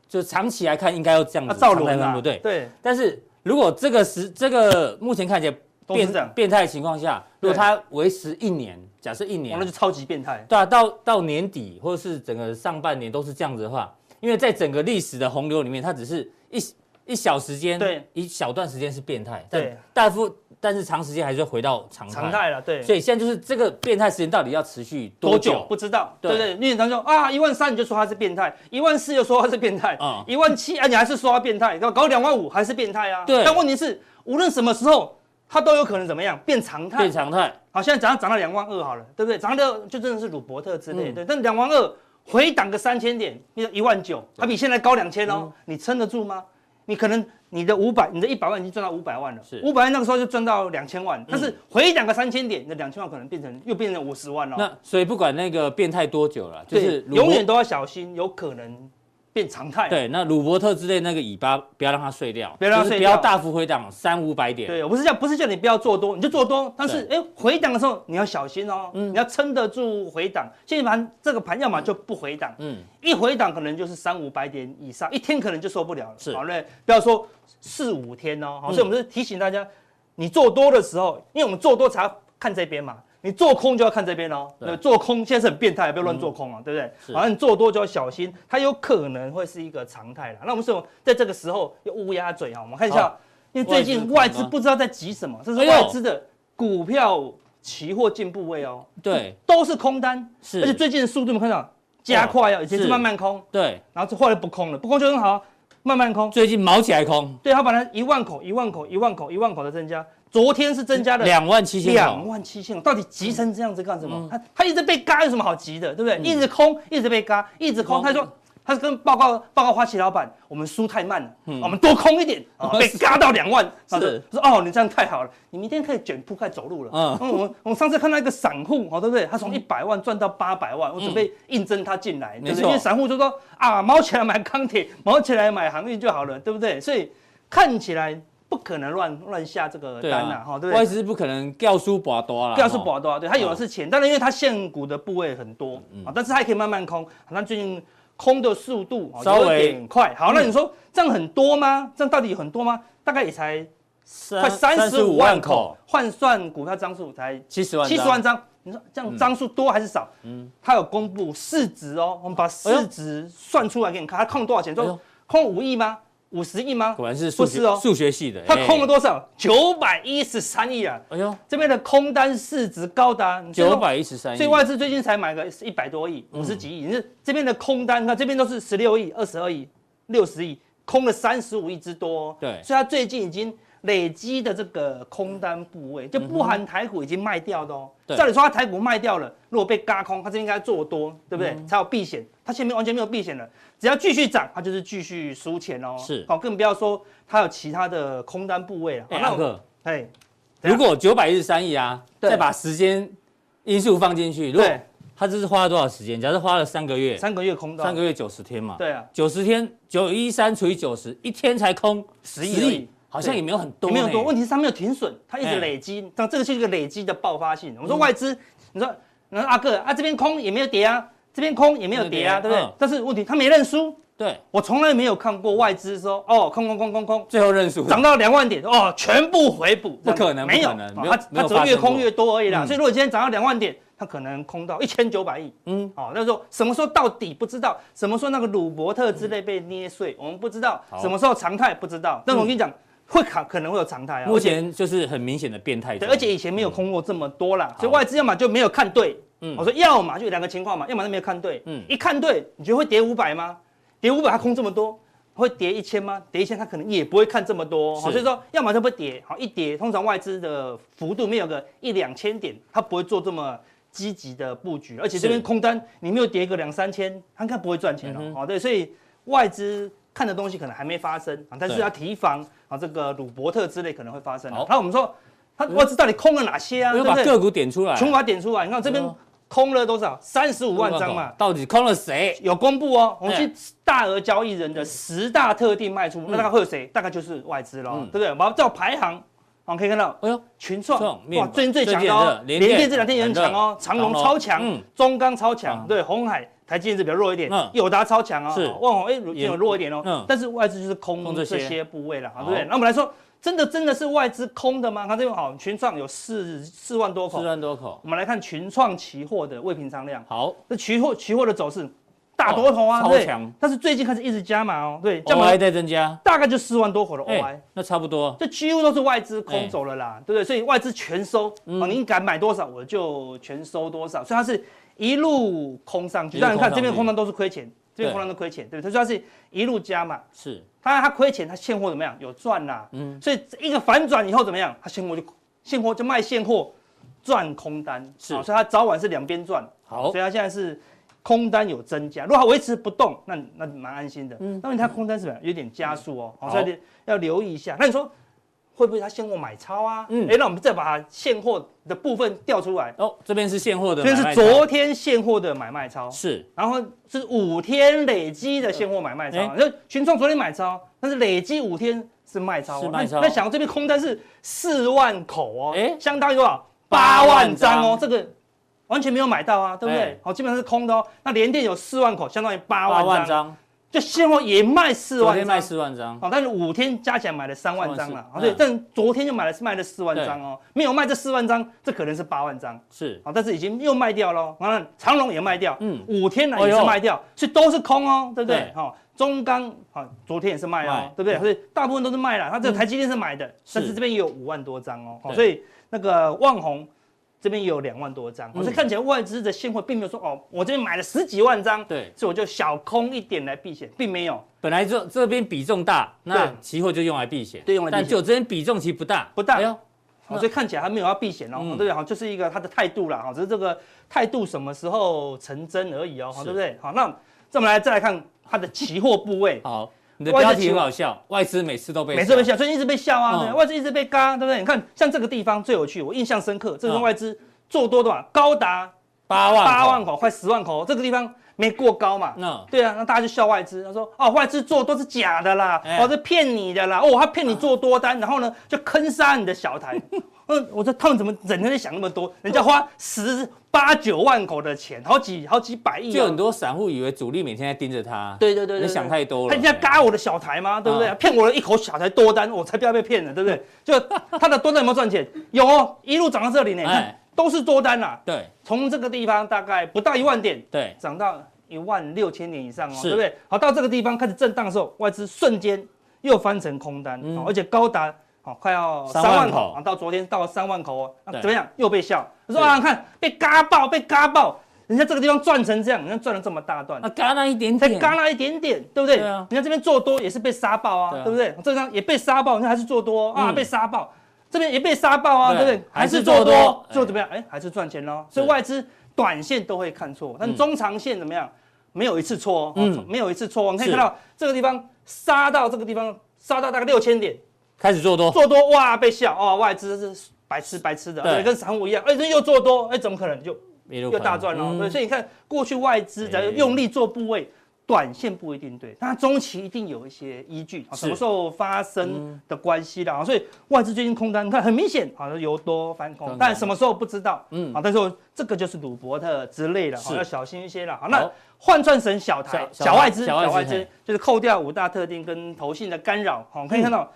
就长期来看应该要这样子，照轮啊，不对？对。但是如果这个时这个目前看起来。变变态的情况下，如果它维持一年，假设一年，那就超级变态。对啊，到到年底或者是整个上半年都是这样子的话，因为在整个历史的洪流里面，它只是一一小时间，对，一小段时间是变态，对，大幅但是长时间还是回到常态常态了，对。所以现在就是这个变态时间到底要持续多久？不知道，对对。因为他说啊，一万三你就说他是变态，一万四又说他是变态，啊，一万七啊你还是说他变态，搞两万五还是变态啊？对。但问题是，无论什么时候。它都有可能怎么样变常态？变常态。好，现在涨到涨到两万二好了，对不对？涨到就真的是鲁伯特之类，对。但两万二回档个三千点，你一万九，它比现在高两千哦，你撑得住吗？你可能你的五百，你的一百万已经赚到五百万了，是五百万那个时候就赚到两千万，但是回档个三千点，你的两千万可能变成又变成五十万了。那所以不管那个变态多久了，就是永远都要小心，有可能。变常态。对，那鲁伯特之类那个尾巴不要让它碎掉，不要让它碎掉，不要大幅回档三五百点。对，我不是叫不是叫你不要做多，你就做多，但是哎回档的时候你要小心哦，你要撑得住回档。现在盘这个盘要么就不回档，嗯，一回档可能就是三五百点以上，一天可能就受不了了。是，好嘞，不要说四五天哦，好，所以我们是提醒大家，你做多的时候，因为我们做多才要看这边嘛。你做空就要看这边哦，对，做空现在是很变态，不要乱做空啊，对不对？好像，你做多就要小心，它有可能会是一个常态了。那我们是在这个时候要乌鸦嘴啊，我们看一下，因为最近外资不知道在急什么，这是外资的股票期货进步位哦，对，都是空单，是，而且最近的速度我们看到加快哦，以前是慢慢空，对，然后后来不空了，不空就很好，慢慢空，最近毛起来空，对，它本来一万口、一万口、一万口、一万口的增加。昨天是增加了两万七千，两万七千，到底急成这样子干什么？他他一直被嘎，有什么好急的，对不对？一直空，一直被嘎，一直空。他说，他是跟报告报告花旗老板，我们输太慢了，我们多空一点，被嘎到两万。是，说哦，你这样太好了，你明天可以卷铺盖走路了。嗯，我们我们上次看到一个散户，哦，对不对？他从一百万赚到八百万，我准备应征他进来，对不对？因为散户就说啊，毛起来买钢铁，毛起来买航运就好了，对不对？所以看起来。不可能乱乱下这个单呐，哈，对不对？外资不可能掉书博多了，掉书博多，对，他有的是钱，但是因为他现股的部位很多啊，但是他还可以慢慢空，那最近空的速度稍微快，好，那你说这样很多吗？这样到底很多吗？大概也才快三十五万口，换算股票张数才七十万，七十万张，你说这样张数多还是少？嗯，他有公布市值哦，我们把市值算出来给你看，它空多少钱？说空五亿吗？五十亿吗？果然是数学哦，数学系的。他空了多少？九百一十三亿啊！哎呦，这边的空单市值高达九百一十三亿，所以外资最近才买个一百多亿，五十几亿。你是这边的空单，看这边都是十六亿、二十二亿、六十亿，空了三十五亿之多。对，所以他最近已经累积的这个空单部位，就不含台股已经卖掉的哦。照理说他台股卖掉了，如果被嘎空，它这应该做多，对不对？才有避险。它前面完全没有避险了。只要继续涨，它就是继续输钱哦。是，好，更不要说它有其他的空单部位了。哎，阿哥，哎，如果九百一十三亿啊，再把时间因素放进去，对，它这是花了多少时间？假设花了三个月，三个月空到三个月九十天嘛。对啊，九十天九一三除以九十，一天才空十亿，好像也没有很多，没有多。问题是它没有停损，它一直累积，那这个是一个累积的爆发性。我说外资，你说，那阿哥啊，这边空也没有跌啊。这边空也没有跌啊，对不对？但是问题他没认输。对，我从来没有看过外资说哦，空空空空空，最后认输，涨到两万点哦，全部回补，不可能，没有，他他只会越空越多而已啦。所以如果今天涨到两万点，他可能空到一千九百亿。嗯，哦，那时候什么时候到底不知道，什么时候那个鲁伯特之类被捏碎，我们不知道，什么时候常态不知道。但我跟你讲，会可可能会有常态啊。目前就是很明显的变态。对，而且以前没有空过这么多啦，所以外资要么就没有看对。嗯，我说要么就两个情况嘛，要么他没有看对，嗯，一看对，你觉得会跌五百吗？跌五百它空这么多，会跌一千吗？跌一千它可能也不会看这么多，好，所以说要么就不跌，好，一跌通常外资的幅度没有个一两千点，它不会做这么积极的布局，而且这边空单你没有跌个两三千，它应该不会赚钱哦，好，对，所以外资看的东西可能还没发生啊，但是要提防啊，这个鲁伯特之类可能会发生。好，那我们说。他外资到底空了哪些啊？我把个股点出来，全部把它点出来。你看这边空了多少？三十五万张嘛。到底空了谁？有公布哦。我们去大额交易人的十大特定卖出，那大概会有谁？大概就是外资喽，对不对？我们照排行。我们可以看到，哎呦，群创哇，最近最强的哦，联电这两天也很强哦，长隆超强，中钢超强，对，红海、台积电是比较弱一点，友达超强哦，是，万宏哎也有弱一点哦，但是外资就是空这些。部位了，对不对？那我们来说，真的真的是外资空的吗？看这边好，群创有四四万多口，四万多口，我们来看群创期货的未平仓量，好，这期货期货的走势。大多头啊，对，但是最近开始一直加码哦，对，加码在增加，大概就四万多口的 OI，那差不多，这几乎都是外资空走了啦，对不对？所以外资全收，哦，您敢买多少我就全收多少，所以它是一路空上去。但你看这边空单都是亏钱，这边空单都亏钱，对，不对它是一路加嘛，是，当然它亏钱，它现货怎么样？有赚啦，嗯，所以一个反转以后怎么样？它现货就现货就卖现货赚空单，是，所以它早晚是两边赚，好，所以它现在是。空单有增加，如果它维持不动，那那蛮安心的。嗯，那你它空单是不是有点加速哦？好，所以要留意一下。那你说会不会他现货买超啊？嗯，哎，那我们再把它现货的部分调出来。哦，这边是现货的，这边是昨天现货的买卖超。是，然后是五天累积的现货买卖超。就群创昨天买超，但是累积五天是卖超。是卖超。那想到这边空单是四万口哦，哎，相当于多少？八万张哦，这个。完全没有买到啊，对不对？好，基本上是空的哦。那联电有四万口，相当于八万张，就现货也卖四万张，昨天卖四万张，好，但是五天加起来买了三万张了，好，对，但昨天就买了卖了四万张哦，没有卖这四万张，这可能是八万张，是，啊，但是已经又卖掉了，完了，长隆也卖掉，嗯，五天来也是卖掉，所以都是空哦，对不对？哈，中钢啊，昨天也是卖哦，对不对？所以大部分都是卖了，它这个台积电是买的，但是这边也有五万多张哦，所以那个旺宏。这边也有两万多张，所以看起来外资的现货并没有说哦，我这边买了十几万张，对，所以我就小空一点来避险，并没有。本来这这边比重大，那期货就用来避险，对，用来避险。但就这边比重其实不大，不大。哎呦，所以看起来还没有要避险哦，对不对？好，就是一个他的态度啦，哈，只是这个态度什么时候成真而已哦，对不对？好，那这我们来再来看它的期货部位。好，你的标题很好笑，外资每次都被每次被笑，所以一直被笑啊，对，外资一直被嘎，对不对？你看像这个地方最有趣，我印象深刻，这个外资。做多多少？高达八万八万口，快十万口。这个地方没过高嘛？嗯，对啊，那大家就笑外资。他说：“哦，外资做都是假的啦，哦，是骗你的啦。哦，他骗你做多单，然后呢就坑杀你的小台。嗯，*laughs* 我说他们怎么整天在想那么多？人家花十八九万口的钱，好几好几百亿。就很多散户以为主力每天在盯着他。对对对，你想太多了。他人家嘎我的小台吗？对不对？骗我的一口小台多单，我才不要被骗了，对不对？就他的多单有没有赚钱？有哦，一路涨到这里呢。哎。都是多单啦，对，从这个地方大概不到一万点，对，涨到一万六千点以上哦，对不对？好，到这个地方开始震荡的时候，外资瞬间又翻成空单，而且高达好快要三万口啊，到昨天到了三万口哦，那怎么样？又被笑，他说啊，看被嘎爆，被嘎爆，人家这个地方赚成这样，人家赚了这么大段，啊，嘎那一点点，才嘎那一点点，对不对？人家这边做多也是被杀爆啊，对不对？这张也被杀爆，人家还是做多啊，被杀爆。这边也被杀爆啊，对不对？还是做多，做怎么样？哎，还是赚钱喽。所以外资短线都会看错，但中长线怎么样？没有一次错，嗯，没有一次错。我们可以看到这个地方杀到这个地方，杀到大概六千点，开始做多，做多哇，被笑哦，外资是白痴白痴的，对，跟散户一样。哎，这又做多，哎，怎么可能就又大赚了？对，所以你看过去外资在用力做部位。短线不一定对，但中期一定有一些依据，什么时候发生的关系的啊？所以外资最近空单，你看很明显，好像由多翻空，但什么时候不知道，嗯，啊，但是这个就是鲁伯特之类的，好，要小心一些了。好，那换算成小台小外资，小外资就是扣掉五大特定跟投信的干扰，好，可以看到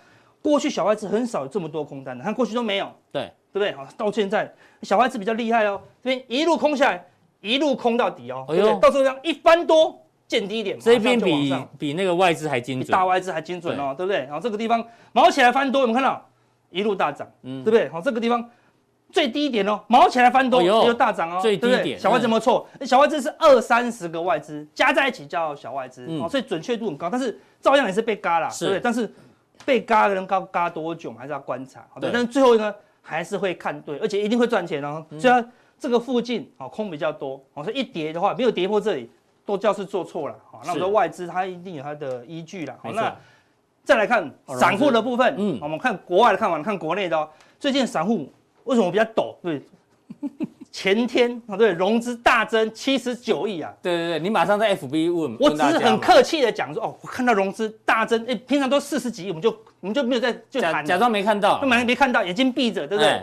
过去小外资很少有这么多空单的，看过去都没有，对，对不对？好，到现在小外资比较厉害哦，这边一路空下来，一路空到底哦，对不对？到时候这样一翻多。见低点，这边比比那个外资还精准，大外资还精准哦，对不对？然后这个地方毛起来翻多，有没有看到一路大涨？嗯，对不对？好，这个地方最低点哦，毛起来翻多又大涨哦，最低点。小外资没错，小外资是二三十个外资加在一起叫小外资哦，所以准确度很高，但是照样也是被嘎了，对不对？但是被嘎的人嘎嘎多久，还是要观察，对。但是最后呢，还是会看对，而且一定会赚钱哦。所以它这个附近哦空比较多，哦，所以一跌的话没有跌破这里。都叫是做错了，好，那我说外资它一定有它的依据了，好，那再来看散户的部分，嗯，我们看国外的看完，看国内的哦，最近散户为什么比较抖？对，前天啊，对，融资大增七十九亿啊。对对对，你马上在 FB 问，我只是很客气的讲说，哦，我看到融资大增，哎，平常都四十几亿，我们就我们就没有在就假假装没看到，就没没看到，眼睛闭着，对不对？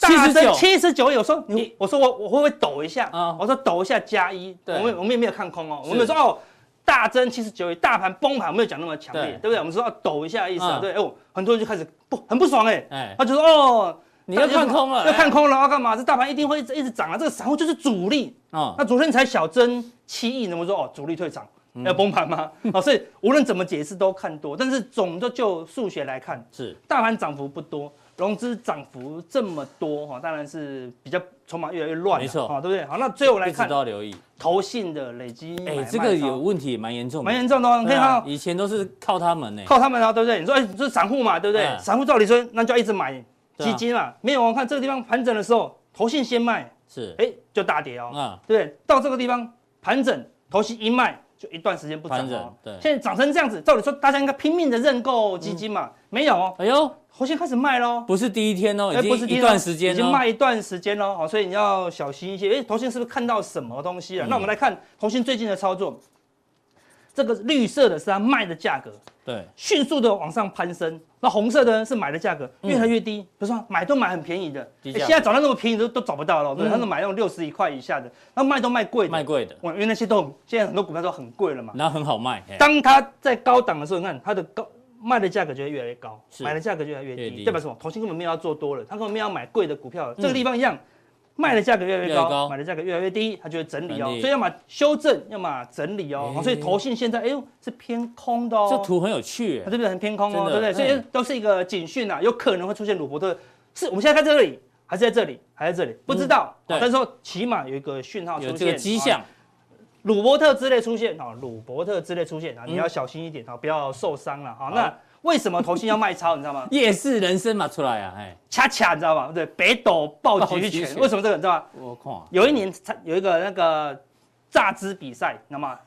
大增七十九亿，我说你，我说我我会不会抖一下？啊我说抖一下加一，我们我们也没有看空哦，我们有说哦。大增七十九亿，大盘崩盘没有讲那么强烈，对不对？我们说要抖一下意思啊，对哦，很多人就开始不很不爽哎，他就说哦，你要看空了，要看空了要干嘛？这大盘一定会一直一直涨啊，这个散户就是主力啊。那昨天才小增七亿，那么说哦，主力退场要崩盘吗？哦，所以无论怎么解释都看多，但是总的就数学来看，是大盘涨幅不多。融资涨幅这么多哈，当然是比较筹码越来越乱，没错，对不对？好，那最后来看，都要留意投信的累积，哎，这个有问题，蛮严重，蛮严重的。你看哈，以前都是靠他们呢，靠他们啊，对不对？你说，哎，这是散户嘛，对不对？散户照理说，那就要一直买基金嘛，没有，我看这个地方盘整的时候，投信先卖，是，哎，就大跌哦，对不对？到这个地方盘整，投信一卖，就一段时间不涨哦，对。现在涨成这样子，照理说大家应该拼命的认购基金嘛，没有哦，哎呦。头信开始卖喽，不是第一天哦，已经一段时间，已经卖一段时间喽，好，所以你要小心一些。哎，头信是不是看到什么东西了？那我们来看头信最近的操作，这个绿色的是它卖的价格，对，迅速的往上攀升。那红色的是买的价格，越来越低。比如说买都买很便宜的，现在找到那么便宜都都找不到了，对，他们买那种六十一块以下的，那卖都卖贵的，卖贵的。因为那些都现在很多股票都很贵了嘛，那很好卖。当它在高档的时候，你看它的高。卖的价格就会越来越高，买的价格就越来越低，代表什么？投信根本没有要做多了，他根本没有要买贵的股票。这个地方一样，卖的价格越来越高，买的价格越来越低，它就会整理哦。所以要么修正，要么整理哦。所以投信现在哎呦是偏空的哦。这图很有趣，它这边很偏空哦，对不对？所以都是一个警讯呐，有可能会出现鲁伯特。是我们现在看这里，还是在这里，还在这里？不知道。但是说起码有一个讯号出现，有这个迹象。鲁伯特之类出现啊，鲁伯特之类出现啊，你要小心一点啊，不要受伤了啊。那为什么投信要卖超？你知道吗？*laughs* 夜市人生嘛出来啊，哎，恰恰你知道吗？对，北斗爆菊拳，为什么这个你知道吗？我靠，有一年参有一个那个榨汁比赛，你知道吗？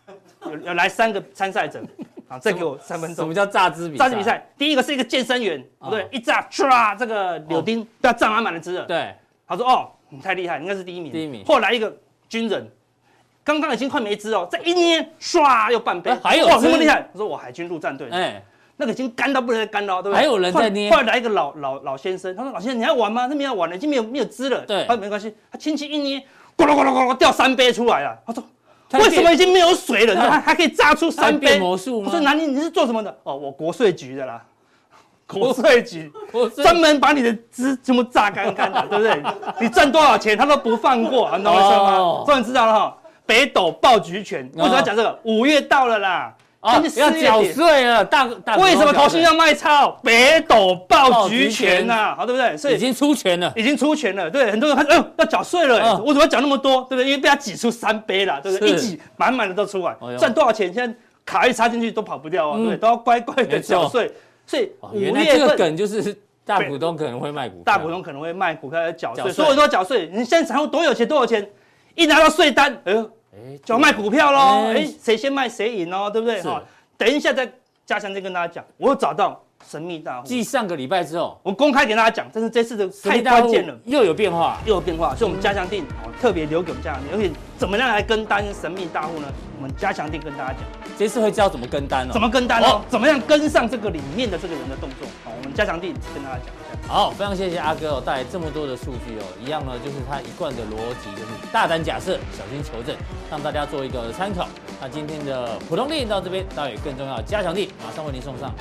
有有来三个参赛者，*laughs* 啊，再给我三分钟。什么叫榨汁比赛？榨汁比赛，第一个是一个健身员，对，一榨唰，这个柳丁都要榨满满的汁了。对，他说哦，你太厉害，应该是第一名。第一名。后来一个军人。刚刚已经快没汁哦，再一捏，唰又半杯，还有哇，这么厉害！我说我海军陆战队，哎，那个已经干到不能再干了，对不对？还有人在捏。后来来一个老老老先生，他说：“老先生，你还玩吗？那没有玩了，已经没有没有汁了。”对，他说没关系，他轻轻一捏，咕噜咕噜咕噜掉三杯出来了。他说：“为什么已经没有水了？他还可以榨出三杯魔术吗？”我说：“南宁，你是做什么的？”哦，我国税局的啦，*laughs* 国税局专门把你的汁全部榨干干的，*laughs* 对不对？你赚多少钱他都不放过，你懂我意思吗？终于知道了哈。北斗爆菊拳，为什么要讲这个？五月到了啦，要缴税了，大大。为什么投信要卖超？北斗爆局拳呐，好对不对？所以已经出拳了，已经出拳了。对，很多人他说，要缴税了，我怎么要缴那么多？对不对？因为被他挤出三杯了，对不对？一挤满满的都出来，赚多少钱？现在卡一插进去都跑不掉啊，对，都要乖乖的缴税。所以五月这个梗就是大股东可能会卖股，大股东可能会卖股票要缴税，所有人都要缴税。你现在财务多有钱多有钱？一拿到税单，哎呦。就要卖股票喽，哎，谁先卖谁赢哦，对不对？好，等一下再加强再跟大家讲，我有找到神秘大户。继上个礼拜之后，我公开给大家讲，但是这次的太关键了，又有变化，又有变化，所以我们加强定哦，特别留给我们加强定，而且怎么样来跟单神秘大户呢？我们加强定跟大家讲，这次会教怎么跟单哦，怎么跟单哦，怎么样跟上这个里面的这个人的动作，好，我们加强定跟大家讲。好，非常谢谢阿哥哦，带来这么多的数据哦，一样呢，就是他一贯的逻辑，就是大胆假设，小心求证，让大家做一个参考。那今天的普通錠到这边，到有更重要的加强力马上为您送上。